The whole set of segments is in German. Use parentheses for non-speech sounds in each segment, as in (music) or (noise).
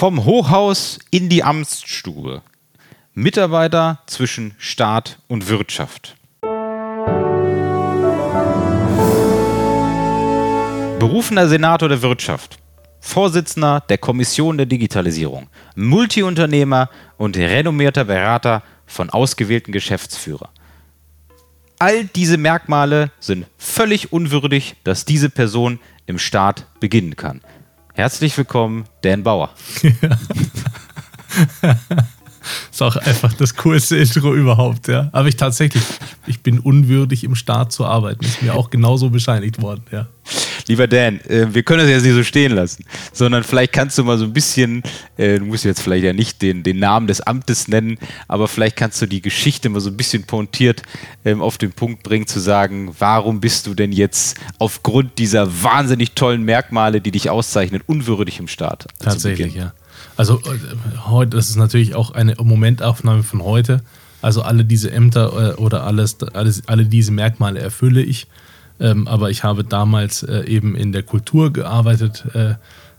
Vom Hochhaus in die Amtsstube. Mitarbeiter zwischen Staat und Wirtschaft. Berufener Senator der Wirtschaft. Vorsitzender der Kommission der Digitalisierung. Multiunternehmer und renommierter Berater von ausgewählten Geschäftsführern. All diese Merkmale sind völlig unwürdig, dass diese Person im Staat beginnen kann. Herzlich willkommen, Dan Bauer. (laughs) ist auch einfach das coolste Intro überhaupt, ja. Aber ich tatsächlich, ich bin unwürdig im Staat zu arbeiten. Ist mir auch genauso bescheinigt worden, ja. Lieber Dan, äh, wir können das jetzt nicht so stehen lassen, sondern vielleicht kannst du mal so ein bisschen, äh, du musst jetzt vielleicht ja nicht den, den Namen des Amtes nennen, aber vielleicht kannst du die Geschichte mal so ein bisschen pointiert ähm, auf den Punkt bringen, zu sagen, warum bist du denn jetzt aufgrund dieser wahnsinnig tollen Merkmale, die dich auszeichnen, unwürdig im Staat? Tatsächlich, ja. Also äh, heute, das ist natürlich auch eine Momentaufnahme von heute. Also alle diese Ämter äh, oder alles, alles, alle diese Merkmale erfülle ich. Ähm, aber ich habe damals äh, eben in der Kultur gearbeitet äh,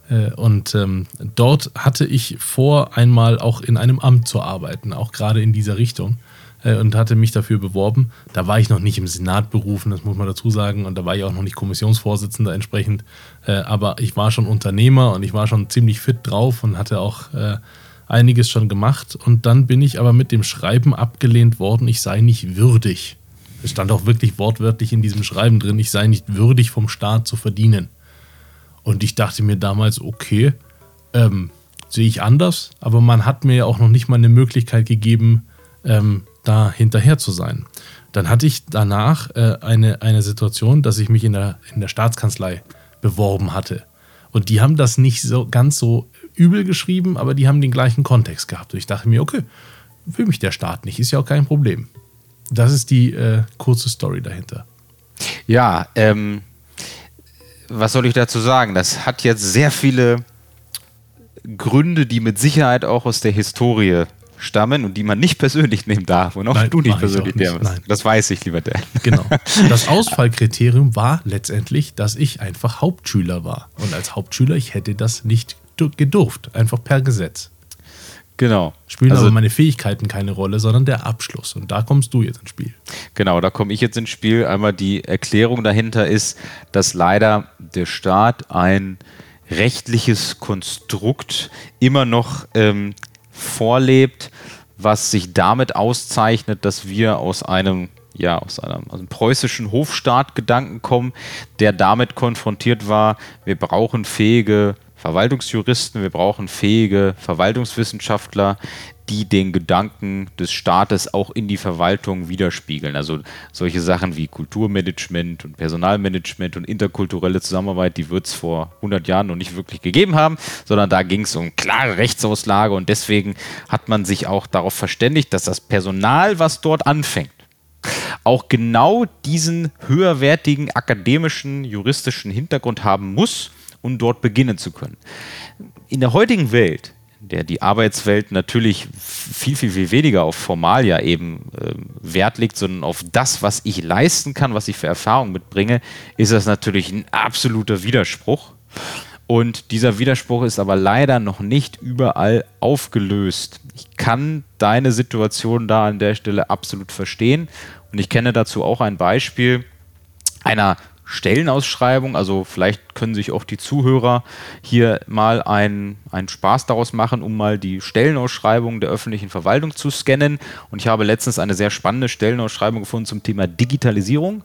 äh, und ähm, dort hatte ich vor, einmal auch in einem Amt zu arbeiten, auch gerade in dieser Richtung äh, und hatte mich dafür beworben. Da war ich noch nicht im Senat berufen, das muss man dazu sagen, und da war ich auch noch nicht Kommissionsvorsitzender entsprechend. Äh, aber ich war schon Unternehmer und ich war schon ziemlich fit drauf und hatte auch äh, einiges schon gemacht. Und dann bin ich aber mit dem Schreiben abgelehnt worden, ich sei nicht würdig. Es stand auch wirklich wortwörtlich in diesem Schreiben drin, ich sei nicht würdig vom Staat zu verdienen. Und ich dachte mir damals, okay, ähm, sehe ich anders, aber man hat mir ja auch noch nicht mal eine Möglichkeit gegeben, ähm, da hinterher zu sein. Dann hatte ich danach äh, eine, eine Situation, dass ich mich in der, in der Staatskanzlei beworben hatte. Und die haben das nicht so ganz so übel geschrieben, aber die haben den gleichen Kontext gehabt. Und ich dachte mir, okay, will mich der Staat nicht, ist ja auch kein Problem. Das ist die äh, kurze Story dahinter. Ja, ähm, was soll ich dazu sagen? Das hat jetzt sehr viele Gründe, die mit Sicherheit auch aus der Historie stammen und die man nicht persönlich nehmen darf und auch Nein, du nicht persönlich nehmen Das weiß ich, lieber Dan. Genau. (laughs) Das Ausfallkriterium war letztendlich, dass ich einfach Hauptschüler war. Und als Hauptschüler, ich hätte das nicht gedurft, einfach per Gesetz. Genau. Spielen also, aber meine Fähigkeiten keine Rolle, sondern der Abschluss. Und da kommst du jetzt ins Spiel. Genau, da komme ich jetzt ins Spiel. Einmal die Erklärung dahinter ist, dass leider der Staat ein rechtliches Konstrukt immer noch ähm, vorlebt, was sich damit auszeichnet, dass wir aus einem ja, aus einem, aus einem preußischen Hofstaatgedanken kommen, der damit konfrontiert war, wir brauchen fähige Verwaltungsjuristen, wir brauchen fähige Verwaltungswissenschaftler, die den Gedanken des Staates auch in die Verwaltung widerspiegeln. Also solche Sachen wie Kulturmanagement und Personalmanagement und interkulturelle Zusammenarbeit, die wird es vor 100 Jahren noch nicht wirklich gegeben haben, sondern da ging es um klare Rechtsauslage und deswegen hat man sich auch darauf verständigt, dass das Personal, was dort anfängt, auch genau diesen höherwertigen akademischen, juristischen Hintergrund haben muss, um dort beginnen zu können. In der heutigen Welt, in der die Arbeitswelt natürlich viel, viel, viel weniger auf Formalia eben äh, Wert legt, sondern auf das, was ich leisten kann, was ich für Erfahrung mitbringe, ist das natürlich ein absoluter Widerspruch. Und dieser Widerspruch ist aber leider noch nicht überall aufgelöst. Ich kann deine Situation da an der Stelle absolut verstehen. Und ich kenne dazu auch ein Beispiel einer Stellenausschreibung. Also vielleicht können sich auch die Zuhörer hier mal einen, einen Spaß daraus machen, um mal die Stellenausschreibung der öffentlichen Verwaltung zu scannen. Und ich habe letztens eine sehr spannende Stellenausschreibung gefunden zum Thema Digitalisierung.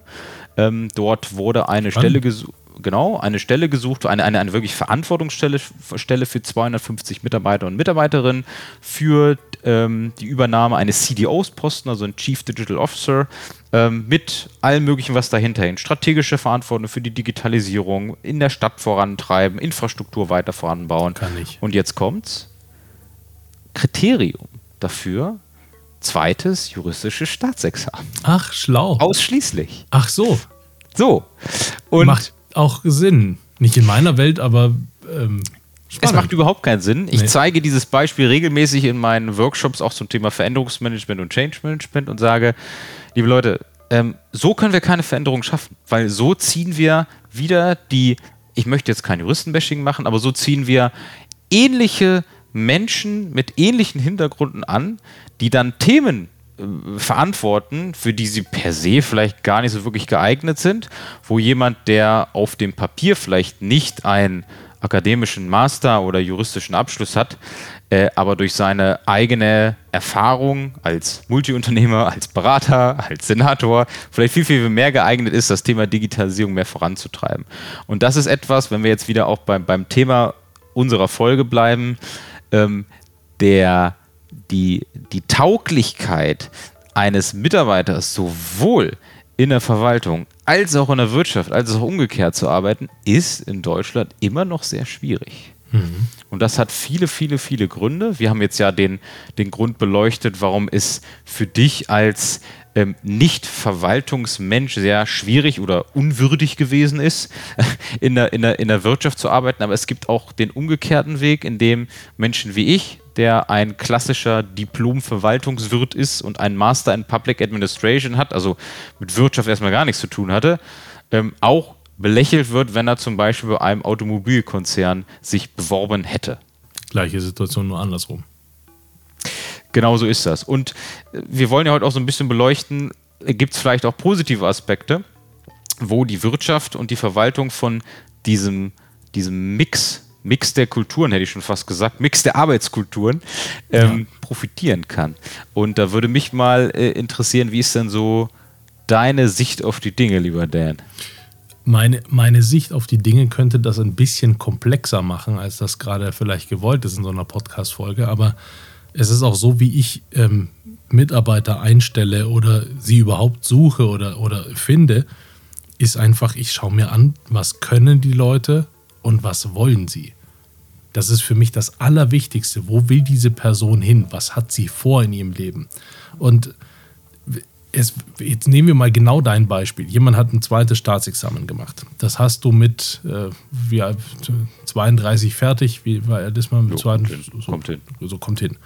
Ähm, dort wurde eine Spannend. Stelle gesucht genau, eine Stelle gesucht, eine, eine, eine wirklich Verantwortungsstelle Stelle für 250 Mitarbeiter und Mitarbeiterinnen für ähm, die Übernahme eines CDOs-Posten, also ein Chief Digital Officer, ähm, mit allem Möglichen, was dahinter hängt. Strategische Verantwortung für die Digitalisierung, in der Stadt vorantreiben, Infrastruktur weiter voranbauen. Kann ich. Und jetzt kommt's. Kriterium dafür, zweites juristisches Staatsexamen. Ach, schlau. Ausschließlich. Ach so. So. Und Macht auch Sinn. Nicht in meiner Welt, aber ähm. Es macht überhaupt keinen Sinn. Ich nee. zeige dieses Beispiel regelmäßig in meinen Workshops auch zum Thema Veränderungsmanagement und Change Management und sage, liebe Leute, ähm, so können wir keine Veränderung schaffen, weil so ziehen wir wieder die, ich möchte jetzt kein Juristenbashing machen, aber so ziehen wir ähnliche Menschen mit ähnlichen Hintergründen an, die dann Themen verantworten, für die sie per se vielleicht gar nicht so wirklich geeignet sind, wo jemand, der auf dem Papier vielleicht nicht einen akademischen Master oder juristischen Abschluss hat, äh, aber durch seine eigene Erfahrung als Multiunternehmer, als Berater, als Senator vielleicht viel, viel mehr geeignet ist, das Thema Digitalisierung mehr voranzutreiben. Und das ist etwas, wenn wir jetzt wieder auch beim, beim Thema unserer Folge bleiben, ähm, der die, die Tauglichkeit eines Mitarbeiters sowohl in der Verwaltung als auch in der Wirtschaft, als auch umgekehrt zu arbeiten, ist in Deutschland immer noch sehr schwierig. Mhm. Und das hat viele, viele, viele Gründe. Wir haben jetzt ja den, den Grund beleuchtet, warum es für dich als ähm, Nicht-Verwaltungsmensch sehr schwierig oder unwürdig gewesen ist, (laughs) in der, in, der, in der Wirtschaft zu arbeiten. Aber es gibt auch den umgekehrten Weg, in dem Menschen wie ich, der ein klassischer Diplom-Verwaltungswirt ist und einen Master in Public Administration hat, also mit Wirtschaft erstmal gar nichts zu tun hatte, ähm, auch belächelt wird, wenn er zum Beispiel bei einem Automobilkonzern sich beworben hätte. Gleiche Situation, nur andersrum. Genau so ist das. Und wir wollen ja heute auch so ein bisschen beleuchten, gibt es vielleicht auch positive Aspekte, wo die Wirtschaft und die Verwaltung von diesem, diesem Mix, Mix der Kulturen, hätte ich schon fast gesagt, Mix der Arbeitskulturen, ähm, ja. profitieren kann. Und da würde mich mal äh, interessieren, wie ist denn so deine Sicht auf die Dinge, lieber Dan? Meine, meine Sicht auf die Dinge könnte das ein bisschen komplexer machen, als das gerade vielleicht gewollt ist in so einer Podcast-Folge. Aber es ist auch so, wie ich ähm, Mitarbeiter einstelle oder sie überhaupt suche oder, oder finde, ist einfach, ich schaue mir an, was können die Leute und was wollen sie. Das ist für mich das Allerwichtigste. Wo will diese Person hin? Was hat sie vor in ihrem Leben? Und es, jetzt nehmen wir mal genau dein Beispiel. Jemand hat ein zweites Staatsexamen gemacht. Das hast du mit äh, wie, 32 fertig. Wie war das mal mit jo, zweiten? So, kommt hin. So kommt hin.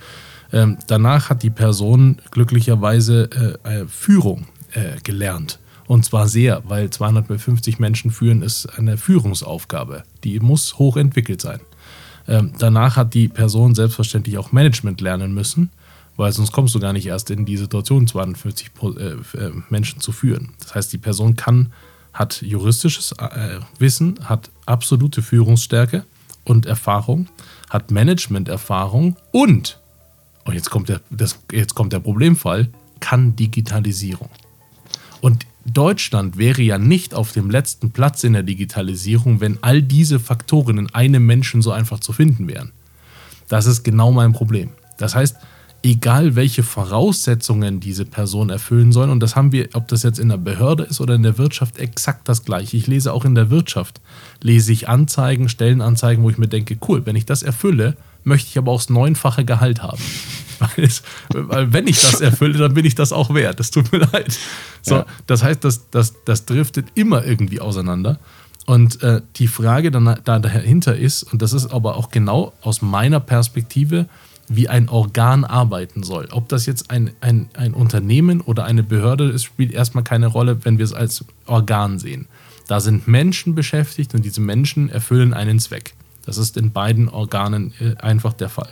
Ähm, danach hat die Person glücklicherweise äh, äh, Führung äh, gelernt. Und zwar sehr, weil 250 Menschen führen ist eine Führungsaufgabe. Die muss hochentwickelt sein. Ähm, danach hat die Person selbstverständlich auch Management lernen müssen weil sonst kommst du gar nicht erst in die Situation, 52 äh, äh, Menschen zu führen. Das heißt, die Person kann, hat juristisches äh, Wissen, hat absolute Führungsstärke und Erfahrung, hat Managementerfahrung und, und jetzt kommt der, das, jetzt kommt der Problemfall, kann Digitalisierung. Und Deutschland wäre ja nicht auf dem letzten Platz in der Digitalisierung, wenn all diese Faktoren in einem Menschen so einfach zu finden wären. Das ist genau mein Problem. Das heißt, egal welche Voraussetzungen diese Person erfüllen soll. Und das haben wir, ob das jetzt in der Behörde ist oder in der Wirtschaft, exakt das gleiche. Ich lese auch in der Wirtschaft, lese ich Anzeigen, Stellenanzeigen, wo ich mir denke, cool, wenn ich das erfülle, möchte ich aber auch das neunfache Gehalt haben. (laughs) Weil, es, weil wenn ich das erfülle, dann bin ich das auch wert. Das tut mir leid. So, ja. Das heißt, das, das, das driftet immer irgendwie auseinander. Und äh, die Frage dann, da dahinter ist, und das ist aber auch genau aus meiner Perspektive, wie ein Organ arbeiten soll. Ob das jetzt ein, ein, ein Unternehmen oder eine Behörde ist, spielt erstmal keine Rolle, wenn wir es als Organ sehen. Da sind Menschen beschäftigt und diese Menschen erfüllen einen Zweck. Das ist in beiden Organen äh, einfach der Fall.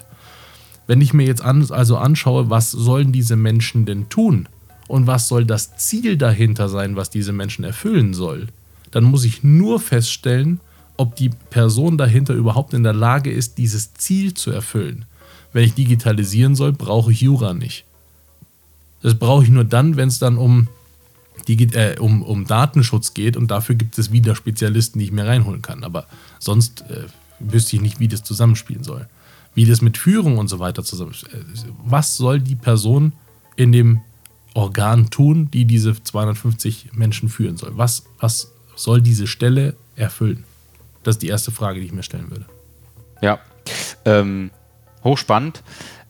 Wenn ich mir jetzt also anschaue, was sollen diese Menschen denn tun und was soll das Ziel dahinter sein, was diese Menschen erfüllen soll, dann muss ich nur feststellen, ob die Person dahinter überhaupt in der Lage ist, dieses Ziel zu erfüllen wenn ich digitalisieren soll, brauche ich Jura nicht. Das brauche ich nur dann, wenn es dann um, äh, um, um Datenschutz geht und dafür gibt es wieder Spezialisten, die ich mir reinholen kann. Aber sonst äh, wüsste ich nicht, wie das zusammenspielen soll. Wie das mit Führung und so weiter zusammenspielt. Äh, was soll die Person in dem Organ tun, die diese 250 Menschen führen soll? Was, was soll diese Stelle erfüllen? Das ist die erste Frage, die ich mir stellen würde. Ja. Ähm, hochspannend.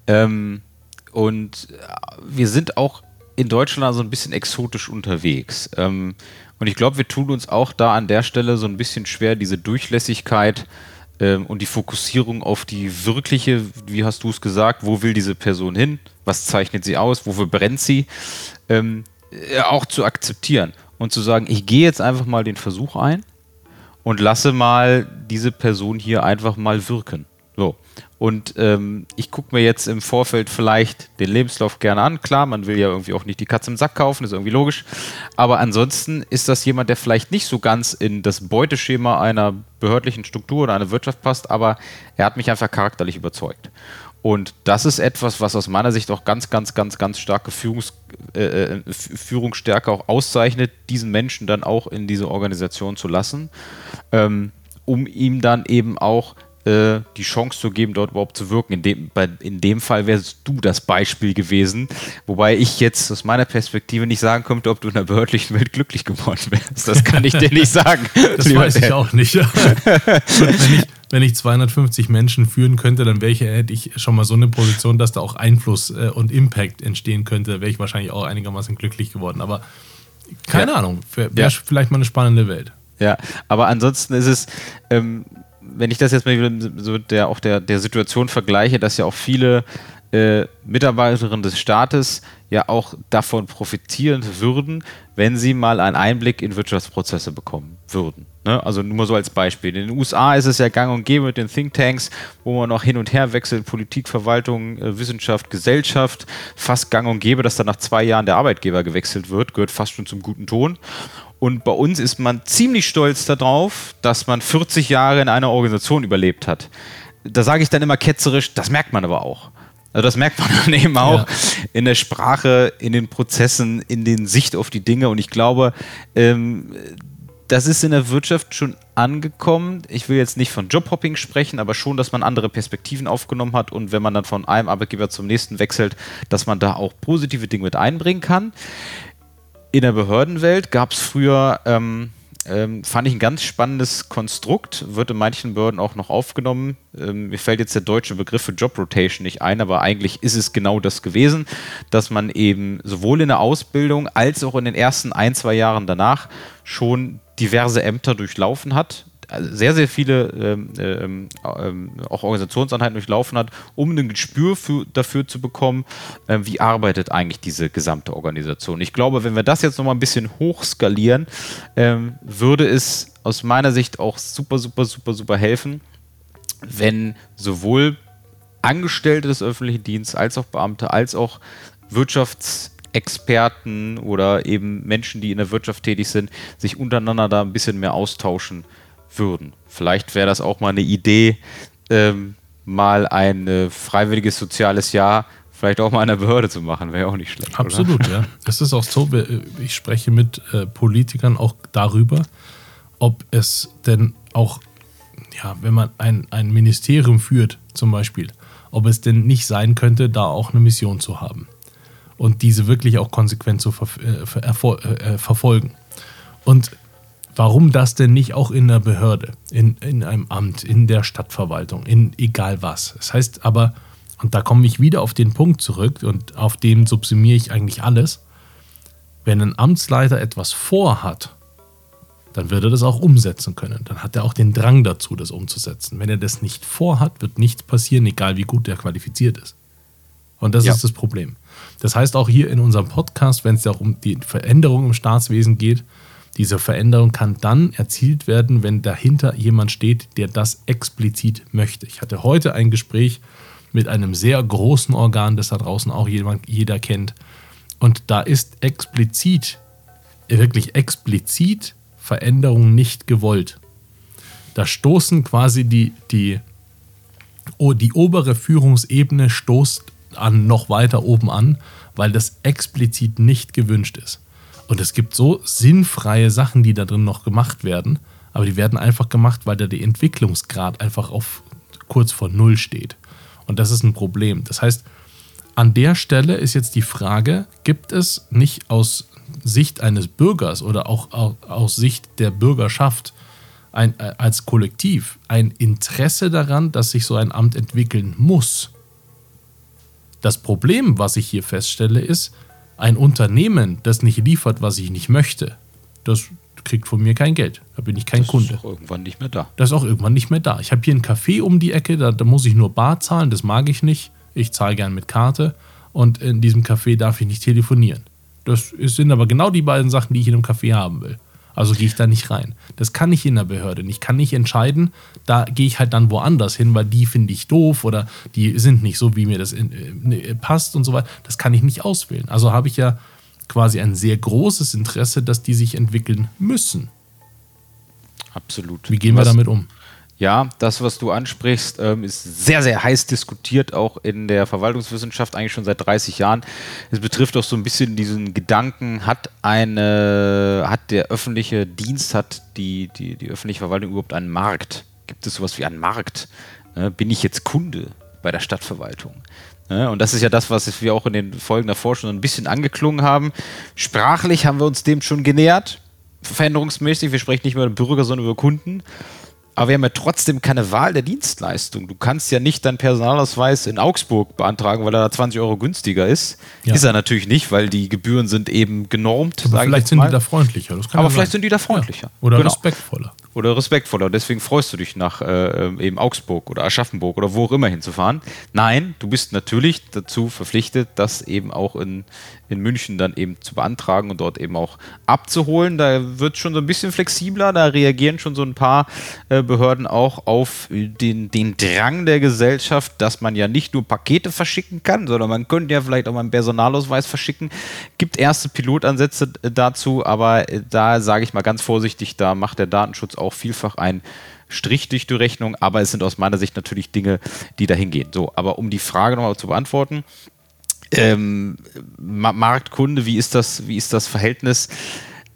Ähm, und wir sind auch in Deutschland so ein bisschen exotisch unterwegs. Ähm, und ich glaube, wir tun uns auch da an der Stelle so ein bisschen schwer, diese Durchlässigkeit ähm, und die Fokussierung auf die wirkliche, wie hast du es gesagt, wo will diese Person hin, was zeichnet sie aus, wofür brennt sie, ähm, äh, auch zu akzeptieren und zu sagen, ich gehe jetzt einfach mal den Versuch ein und lasse mal diese Person hier einfach mal wirken. So. Und ähm, ich gucke mir jetzt im Vorfeld vielleicht den Lebenslauf gerne an. Klar, man will ja irgendwie auch nicht die Katze im Sack kaufen, ist irgendwie logisch. Aber ansonsten ist das jemand, der vielleicht nicht so ganz in das Beuteschema einer behördlichen Struktur oder einer Wirtschaft passt, aber er hat mich einfach charakterlich überzeugt. Und das ist etwas, was aus meiner Sicht auch ganz, ganz, ganz, ganz starke Führungs, äh, äh Führungsstärke auch auszeichnet, diesen Menschen dann auch in diese Organisation zu lassen, ähm, um ihm dann eben auch äh, die Chance zu geben, dort überhaupt zu wirken. In dem, bei, in dem Fall wärst du das Beispiel gewesen, wobei ich jetzt aus meiner Perspektive nicht sagen könnte, ob du in der behördlichen Welt glücklich geworden wärst. Das kann ich dir nicht sagen. (laughs) das weiß ich auch nicht. (laughs) wenn, ich, wenn ich 250 Menschen führen könnte, dann ich, hätte ich schon mal so eine Position, dass da auch Einfluss äh, und Impact entstehen könnte, wäre ich wahrscheinlich auch einigermaßen glücklich geworden. Aber keine ja. Ahnung, wäre ja. vielleicht mal eine spannende Welt. Ja, aber ansonsten ist es, ähm, wenn ich das jetzt mal wieder so der, auch der, der Situation vergleiche, dass ja auch viele äh, Mitarbeiterinnen des Staates ja auch davon profitieren würden, wenn sie mal einen Einblick in Wirtschaftsprozesse bekommen würden. Ne? Also nur so als Beispiel. In den USA ist es ja gang und gäbe mit den Thinktanks, wo man noch hin und her wechselt, Politik, Verwaltung, äh, Wissenschaft, Gesellschaft, fast gang und gäbe, dass dann nach zwei Jahren der Arbeitgeber gewechselt wird, gehört fast schon zum guten Ton. Und bei uns ist man ziemlich stolz darauf, dass man 40 Jahre in einer Organisation überlebt hat. Da sage ich dann immer ketzerisch, das merkt man aber auch. Also das merkt man (laughs) dann eben auch ja. in der Sprache, in den Prozessen, in den Sicht auf die Dinge. Und ich glaube, ähm, das ist in der Wirtschaft schon angekommen. Ich will jetzt nicht von Jobhopping sprechen, aber schon, dass man andere Perspektiven aufgenommen hat und wenn man dann von einem Arbeitgeber zum nächsten wechselt, dass man da auch positive Dinge mit einbringen kann in der Behördenwelt gab es früher, ähm, ähm, fand ich ein ganz spannendes Konstrukt, wird in manchen Behörden auch noch aufgenommen. Ähm, mir fällt jetzt der deutsche Begriff für Job Rotation nicht ein, aber eigentlich ist es genau das gewesen, dass man eben sowohl in der Ausbildung als auch in den ersten ein, zwei Jahren danach schon diverse Ämter durchlaufen hat, sehr, sehr viele ähm, ähm, ähm, auch Organisationseinheiten durchlaufen hat, um ein Gespür für, dafür zu bekommen, äh, wie arbeitet eigentlich diese gesamte Organisation. Ich glaube, wenn wir das jetzt nochmal ein bisschen hochskalieren, ähm, würde es aus meiner Sicht auch super, super, super, super helfen, wenn sowohl Angestellte des öffentlichen Dienstes als auch Beamte als auch Wirtschaftsexperten oder eben Menschen, die in der Wirtschaft tätig sind, sich untereinander da ein bisschen mehr austauschen würden. Vielleicht wäre das auch mal eine Idee, ähm, mal ein äh, freiwilliges soziales Jahr vielleicht auch mal in der Behörde zu machen, wäre auch nicht schlecht. Absolut, oder? ja. (laughs) Es ist auch so, äh, ich spreche mit äh, Politikern auch darüber, ob es denn auch, ja, wenn man ein, ein Ministerium führt, zum Beispiel, ob es denn nicht sein könnte, da auch eine Mission zu haben und diese wirklich auch konsequent zu ver äh, äh, verfolgen. Und Warum das denn nicht auch in der Behörde, in, in einem Amt, in der Stadtverwaltung, in egal was? Das heißt aber, und da komme ich wieder auf den Punkt zurück und auf den subsumiere ich eigentlich alles, wenn ein Amtsleiter etwas vorhat, dann wird er das auch umsetzen können. Dann hat er auch den Drang dazu, das umzusetzen. Wenn er das nicht vorhat, wird nichts passieren, egal wie gut er qualifiziert ist. Und das ja. ist das Problem. Das heißt auch hier in unserem Podcast, wenn es ja auch um die Veränderung im Staatswesen geht, diese Veränderung kann dann erzielt werden, wenn dahinter jemand steht, der das explizit möchte. Ich hatte heute ein Gespräch mit einem sehr großen Organ, das da draußen auch jemand, jeder kennt. Und da ist explizit, wirklich explizit Veränderung nicht gewollt. Da stoßen quasi die, die, oh, die obere Führungsebene stoßt an noch weiter oben an, weil das explizit nicht gewünscht ist. Und es gibt so sinnfreie Sachen, die da drin noch gemacht werden, aber die werden einfach gemacht, weil da der Entwicklungsgrad einfach auf kurz vor Null steht. Und das ist ein Problem. Das heißt, an der Stelle ist jetzt die Frage, gibt es nicht aus Sicht eines Bürgers oder auch aus Sicht der Bürgerschaft ein, äh, als Kollektiv ein Interesse daran, dass sich so ein Amt entwickeln muss? Das Problem, was ich hier feststelle, ist, ein Unternehmen, das nicht liefert, was ich nicht möchte, das kriegt von mir kein Geld. Da bin ich kein das Kunde. Das ist auch irgendwann nicht mehr da. Das ist auch irgendwann nicht mehr da. Ich habe hier einen Café um die Ecke, da, da muss ich nur Bar zahlen, das mag ich nicht. Ich zahle gern mit Karte und in diesem Café darf ich nicht telefonieren. Das sind aber genau die beiden Sachen, die ich in einem Café haben will. Also gehe ich da nicht rein. Das kann ich in der Behörde nicht. Ich kann nicht entscheiden, da gehe ich halt dann woanders hin, weil die finde ich doof oder die sind nicht so, wie mir das äh, passt und so weiter. Das kann ich nicht auswählen. Also habe ich ja quasi ein sehr großes Interesse, dass die sich entwickeln müssen. Absolut. Wie gehen wir damit um? Ja, das, was du ansprichst, ähm, ist sehr, sehr heiß diskutiert, auch in der Verwaltungswissenschaft, eigentlich schon seit 30 Jahren. Es betrifft auch so ein bisschen diesen Gedanken, hat eine, hat der öffentliche Dienst, hat die, die, die öffentliche Verwaltung überhaupt einen Markt? Gibt es sowas wie einen Markt? Ne? Bin ich jetzt Kunde bei der Stadtverwaltung? Ne? Und das ist ja das, was wir auch in den Folgen davor schon ein bisschen angeklungen haben. Sprachlich haben wir uns dem schon genähert, veränderungsmäßig. Wir sprechen nicht mehr über Bürger, sondern über Kunden. Aber wir haben ja trotzdem keine Wahl der Dienstleistung. Du kannst ja nicht deinen Personalausweis in Augsburg beantragen, weil er da 20 Euro günstiger ist. Ja. Ist er natürlich nicht, weil die Gebühren sind eben genormt. Aber vielleicht sind die da freundlicher. Aber ja vielleicht sein. sind die da freundlicher. Oder genau. respektvoller oder respektvoller. Deswegen freust du dich nach äh, eben Augsburg oder Aschaffenburg oder wo auch immer hinzufahren. Nein, du bist natürlich dazu verpflichtet, das eben auch in, in München dann eben zu beantragen und dort eben auch abzuholen. Da wird schon so ein bisschen flexibler, da reagieren schon so ein paar äh, Behörden auch auf den, den Drang der Gesellschaft, dass man ja nicht nur Pakete verschicken kann, sondern man könnte ja vielleicht auch mal einen Personalausweis verschicken. Gibt erste Pilotansätze dazu, aber äh, da sage ich mal ganz vorsichtig, da macht der Datenschutz auch vielfach ein Strich durch die Rechnung, aber es sind aus meiner Sicht natürlich Dinge, die dahin gehen. So, aber um die Frage nochmal zu beantworten, ähm, Marktkunde, wie ist das, wie ist das Verhältnis?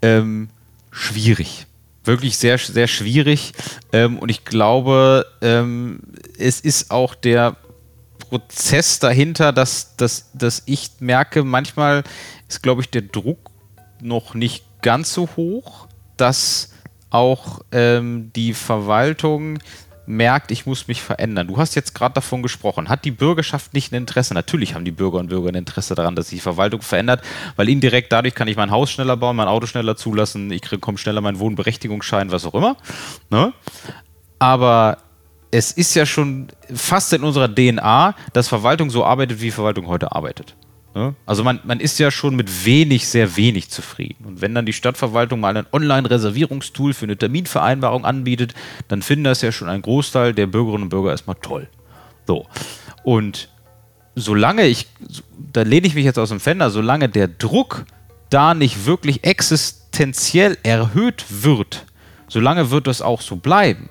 Ähm, schwierig. Wirklich sehr, sehr schwierig. Ähm, und ich glaube, ähm, es ist auch der Prozess dahinter, dass, dass, dass ich merke, manchmal ist, glaube ich, der Druck noch nicht ganz so hoch, dass auch ähm, die Verwaltung merkt, ich muss mich verändern. Du hast jetzt gerade davon gesprochen. Hat die Bürgerschaft nicht ein Interesse? Natürlich haben die Bürger und Bürger ein Interesse daran, dass sich die Verwaltung verändert, weil indirekt dadurch kann ich mein Haus schneller bauen, mein Auto schneller zulassen, ich komme schneller meinen Wohnberechtigungsschein, was auch immer. Ne? Aber es ist ja schon fast in unserer DNA, dass Verwaltung so arbeitet, wie Verwaltung heute arbeitet. Ne? Also man, man ist ja schon mit wenig, sehr wenig zufrieden. Und wenn dann die Stadtverwaltung mal ein Online-Reservierungstool für eine Terminvereinbarung anbietet, dann finden das ja schon ein Großteil der Bürgerinnen und Bürger erstmal toll. So. Und solange ich, da lehne ich mich jetzt aus dem Fender, solange der Druck da nicht wirklich existenziell erhöht wird, solange wird das auch so bleiben.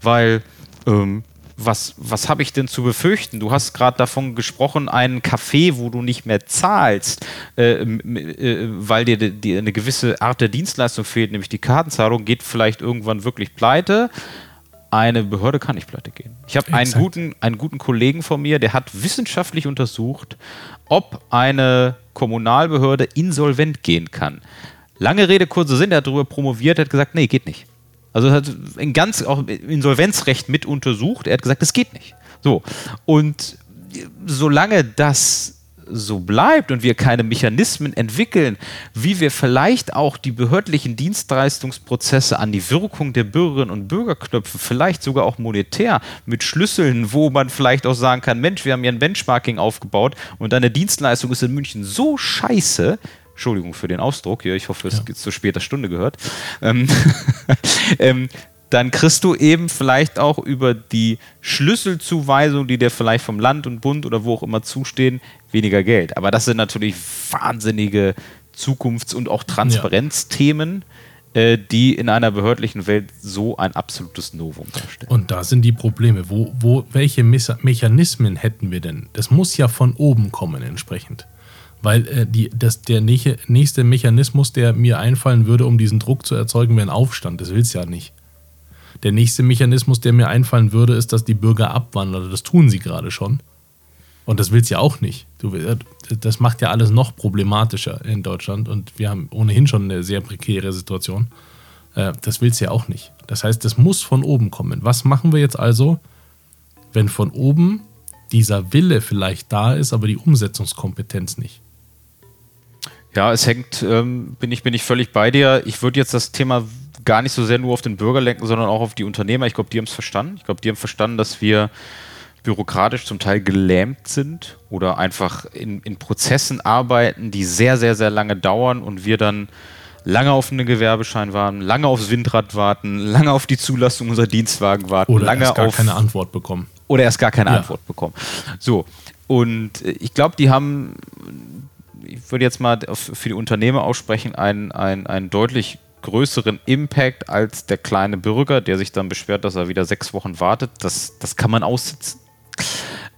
Weil ähm, was, was habe ich denn zu befürchten? Du hast gerade davon gesprochen, einen Café, wo du nicht mehr zahlst, äh, äh, weil dir die, eine gewisse Art der Dienstleistung fehlt, nämlich die Kartenzahlung, geht vielleicht irgendwann wirklich pleite. Eine Behörde kann nicht pleite gehen. Ich habe einen guten, einen guten Kollegen von mir, der hat wissenschaftlich untersucht, ob eine Kommunalbehörde insolvent gehen kann. Lange Rede, kurzer Sinn, der hat darüber promoviert, hat gesagt, nee, geht nicht. Also hat ein ganz auch Insolvenzrecht mit untersucht. Er hat gesagt, das geht nicht. So. Und solange das so bleibt und wir keine Mechanismen entwickeln, wie wir vielleicht auch die behördlichen Dienstleistungsprozesse an die Wirkung der Bürgerinnen und Bürger knüpfen, vielleicht sogar auch monetär mit Schlüsseln, wo man vielleicht auch sagen kann, Mensch, wir haben hier ein Benchmarking aufgebaut und deine Dienstleistung ist in München so scheiße, Entschuldigung für den Ausdruck hier, ich hoffe, es ja. zu später Stunde gehört, ähm, (laughs) ähm, dann kriegst du eben vielleicht auch über die Schlüsselzuweisung, die dir vielleicht vom Land und Bund oder wo auch immer zustehen, weniger Geld. Aber das sind natürlich wahnsinnige Zukunfts- und auch Transparenzthemen, ja. äh, die in einer behördlichen Welt so ein absolutes Novum darstellen. Und da sind die Probleme. Wo, wo, welche Mechanismen hätten wir denn? Das muss ja von oben kommen entsprechend. Weil äh, die, das, der nächste Mechanismus, der mir einfallen würde, um diesen Druck zu erzeugen, wäre ein Aufstand. Das will es ja nicht. Der nächste Mechanismus, der mir einfallen würde, ist, dass die Bürger abwandern. Das tun sie gerade schon. Und das will es ja auch nicht. Du, äh, das macht ja alles noch problematischer in Deutschland. Und wir haben ohnehin schon eine sehr prekäre Situation. Äh, das will es ja auch nicht. Das heißt, das muss von oben kommen. Was machen wir jetzt also, wenn von oben dieser Wille vielleicht da ist, aber die Umsetzungskompetenz nicht? Ja, es hängt, ähm, bin, ich, bin ich völlig bei dir. Ich würde jetzt das Thema gar nicht so sehr nur auf den Bürger lenken, sondern auch auf die Unternehmer. Ich glaube, die haben es verstanden. Ich glaube, die haben verstanden, dass wir bürokratisch zum Teil gelähmt sind oder einfach in, in Prozessen arbeiten, die sehr, sehr, sehr lange dauern und wir dann lange auf einen Gewerbeschein warten, lange aufs Windrad warten, lange auf die Zulassung unserer Dienstwagen warten, Oder lange erst gar auf keine Antwort bekommen. oder erst gar keine Ja. Antwort bekommen. So, und äh, ich glaube, die haben, ich würde jetzt mal für die Unternehmer aussprechen, einen, einen, einen deutlich größeren Impact als der kleine Bürger, der sich dann beschwert, dass er wieder sechs Wochen wartet. Das, das kann man aussitzen.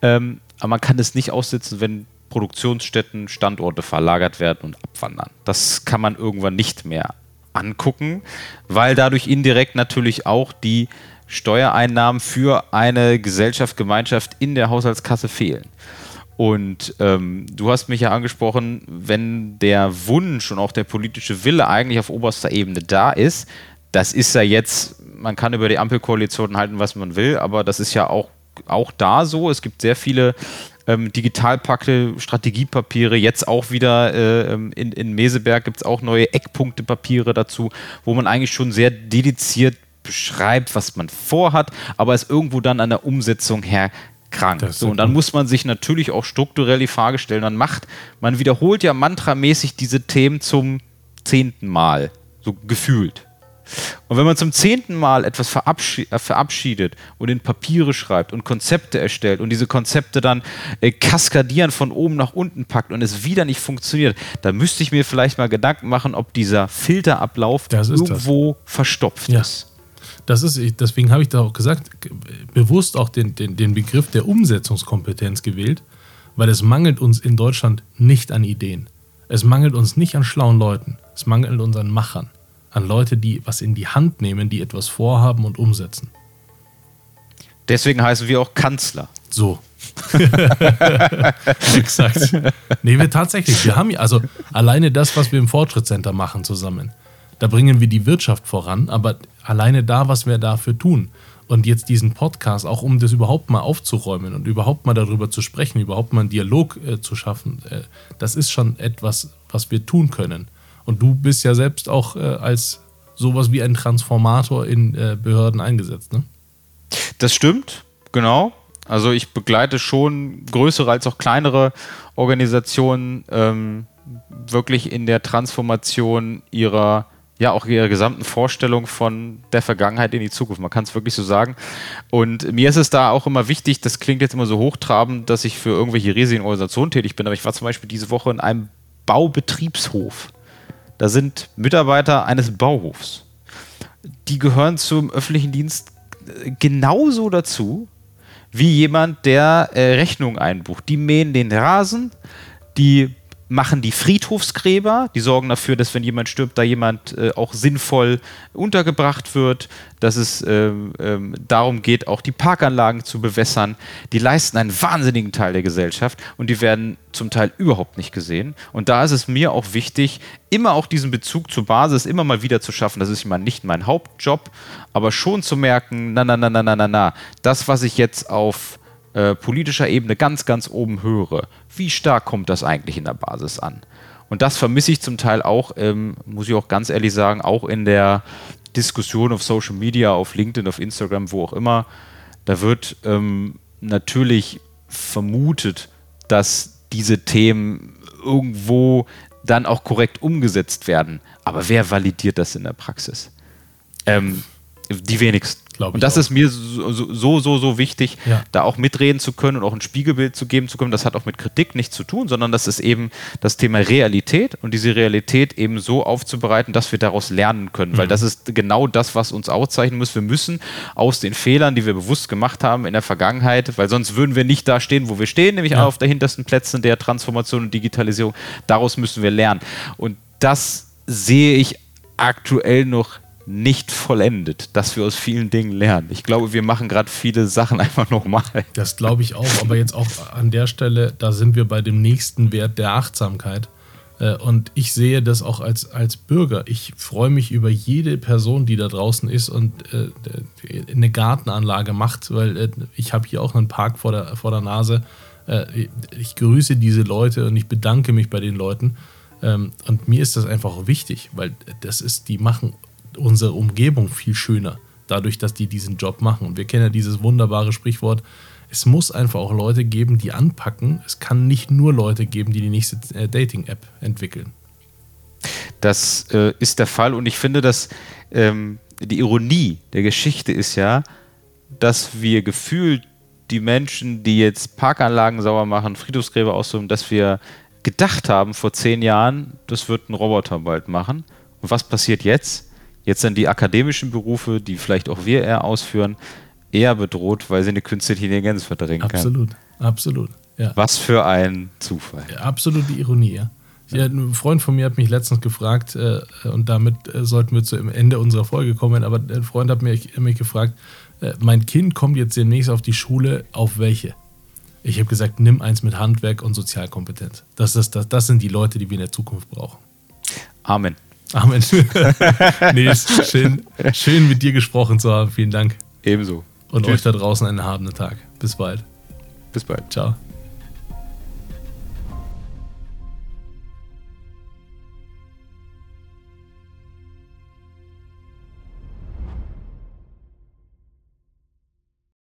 Ähm, aber man kann es nicht aussitzen, wenn Produktionsstätten, Standorte verlagert werden und abwandern. Das kann man irgendwann nicht mehr angucken, weil dadurch indirekt natürlich auch die Steuereinnahmen für eine Gesellschaft, Gemeinschaft in der Haushaltskasse fehlen. Und ähm, du hast mich ja angesprochen, wenn der Wunsch und auch der politische Wille eigentlich auf oberster Ebene da ist, das ist ja jetzt, man kann über die Ampelkoalition halten, was man will, aber das ist ja auch, auch da so. Es gibt sehr viele ähm, Digitalpakte, Strategiepapiere, jetzt auch wieder äh, ähm, in, in Meseberg gibt es auch neue Eckpunktepapiere dazu, wo man eigentlich schon sehr dediziert beschreibt, was man vorhat, aber es irgendwo dann an der Umsetzung her krank. So, und dann muss man sich natürlich auch strukturell die Frage stellen, dann macht, man wiederholt ja mantramäßig diese Themen zum zehnten Mal, so gefühlt. Und wenn man zum zehnten Mal etwas äh, verabschiedet und in Papiere schreibt und Konzepte erstellt und diese Konzepte dann äh, kaskadieren von oben nach unten packt und es wieder nicht funktioniert, dann müsste ich mir vielleicht mal Gedanken machen, ob dieser Filterablauf ist das. irgendwo verstopft Ja. ist. Das ist, deswegen habe ich da auch gesagt, bewusst auch den, den, den Begriff der Umsetzungskompetenz gewählt, weil es mangelt uns in Deutschland nicht an Ideen. Es mangelt uns nicht an schlauen Leuten. Es mangelt uns an Machern. An Leute, die was in die Hand nehmen, die etwas vorhaben und umsetzen. Deswegen heißen wir auch Kanzler. So. (laughs) Exakt. Nee, wir tatsächlich, wir haben ja, also alleine das, was wir im Fortschrittscenter machen zusammen, da bringen wir die Wirtschaft voran, aber alleine da, was wir dafür tun. Und jetzt diesen Podcast, auch um das überhaupt mal aufzuräumen und überhaupt mal darüber zu sprechen, überhaupt mal einen Dialog äh, zu schaffen, äh, das ist schon etwas, was wir tun können. Und du bist ja selbst auch äh, als sowas wie ein Transformator in äh, Behörden eingesetzt, ne? Das stimmt, genau. Also ich begleite schon größere als auch kleinere Organisationen ähm, wirklich in der Transformation ihrer, ja auch ihrer gesamten Vorstellung von der Vergangenheit in die Zukunft. Man kann es wirklich so sagen. Und mir ist es da auch immer wichtig, das klingt jetzt immer so hochtrabend, dass ich für irgendwelche riesigen Organisationen tätig bin, aber ich war zum Beispiel diese Woche in einem Baubetriebshof. Da sind Mitarbeiter eines Bauhofs. Die gehören zum öffentlichen Dienst äh, genauso dazu wie jemand, der äh, Rechnungen einbucht. Die mähen den Rasen, die machen die Friedhofsgräber, die sorgen dafür, dass wenn jemand stirbt, da jemand äh, auch sinnvoll untergebracht wird, dass es ähm, ähm, darum geht, auch die Parkanlagen zu bewässern. Die leisten einen wahnsinnigen Teil der Gesellschaft und die werden zum Teil überhaupt nicht gesehen. Und da ist es mir auch wichtig, immer auch diesen Bezug zur Basis immer mal wieder zu schaffen. Das ist immer nicht mein Hauptjob, aber schon zu merken, na, na, na, na, na, na, na, das, was ich jetzt auf äh, politischer Ebene ganz, ganz oben höre, wie stark kommt das eigentlich in der Basis an? Und das vermisse ich zum Teil auch, ähm, muss ich auch ganz ehrlich sagen, auch in der Diskussion auf Social Media, auf LinkedIn, auf Instagram, wo auch immer. Da wird ähm, natürlich vermutet, dass diese Themen irgendwo dann auch korrekt umgesetzt werden. Aber wer validiert das in der Praxis? Ähm, die wenigsten. Und das auch. ist mir so, so, so, so, wichtig, Ja. da auch mitreden zu können und auch ein Spiegelbild zu geben zu können. Das hat auch mit Kritik nichts zu tun, sondern das ist eben das Thema Realität und diese Realität eben so aufzubereiten, dass wir daraus lernen können. Mhm. Weil das ist genau das, was uns auszeichnen muss. Wir müssen aus den Fehlern, die wir bewusst gemacht haben in der Vergangenheit, weil sonst würden wir nicht da stehen, wo wir stehen, nämlich Ja. auf der hintersten Plätzen der Transformation und Digitalisierung. Daraus müssen wir lernen. Und das sehe ich aktuell noch nicht vollendet, dass wir aus vielen Dingen lernen. Ich glaube, wir machen gerade viele Sachen (laughs) einfach nochmal. Das glaube ich auch, aber jetzt auch an der Stelle, da sind wir bei dem nächsten Wert der Achtsamkeit. Äh, Und ich sehe das auch als, als Bürger. Ich freue mich über jede Person, die da draußen ist und äh, eine Gartenanlage macht, weil äh, ich habe hier auch einen Park vor der, vor der Nase. Ich grüße diese Leute und ich bedanke mich bei den Leuten. Ähm, Und mir ist das einfach wichtig, weil das ist, die machen unsere Umgebung viel schöner, dadurch, dass die diesen Job machen. Und wir kennen ja dieses wunderbare Sprichwort, es muss einfach auch Leute geben, die anpacken. Es kann nicht nur Leute geben, die die nächste äh, Dating-App entwickeln. Das äh, ist der Fall und ich finde, dass ähm, die Ironie der Geschichte ist ja, dass wir gefühlt die Menschen, die jetzt Parkanlagen sauer machen, Friedhofsgräber aussuchen, dass wir gedacht haben vor zehn Jahren, das wird ein Roboter bald machen. Und was passiert jetzt? Jetzt sind die akademischen Berufe, die vielleicht auch wir eher ausführen, eher bedroht, weil sie eine künstliche Intelligenz verdrängen absolut, kann. Absolut, absolut. Ja. Was für ein Zufall. Ja, absolute Ironie, ja. Ja, ein Freund von mir hat mich letztens gefragt, äh, und damit äh, sollten wir zu Ende unserer Folge kommen, aber ein Freund hat mich, mich gefragt, äh, mein Kind kommt jetzt demnächst auf die Schule, auf welche? Ich habe gesagt, nimm eins mit Handwerk und Sozialkompetenz. Das, ist, das, das sind die Leute, die wir in der Zukunft brauchen. Amen. Amen. (laughs) nee, schön, schön mit dir gesprochen zu haben. Vielen Dank. Ebenso. Und Tschüss. euch da draußen einen erhabenen Tag. Bis bald. Bis bald. Ciao.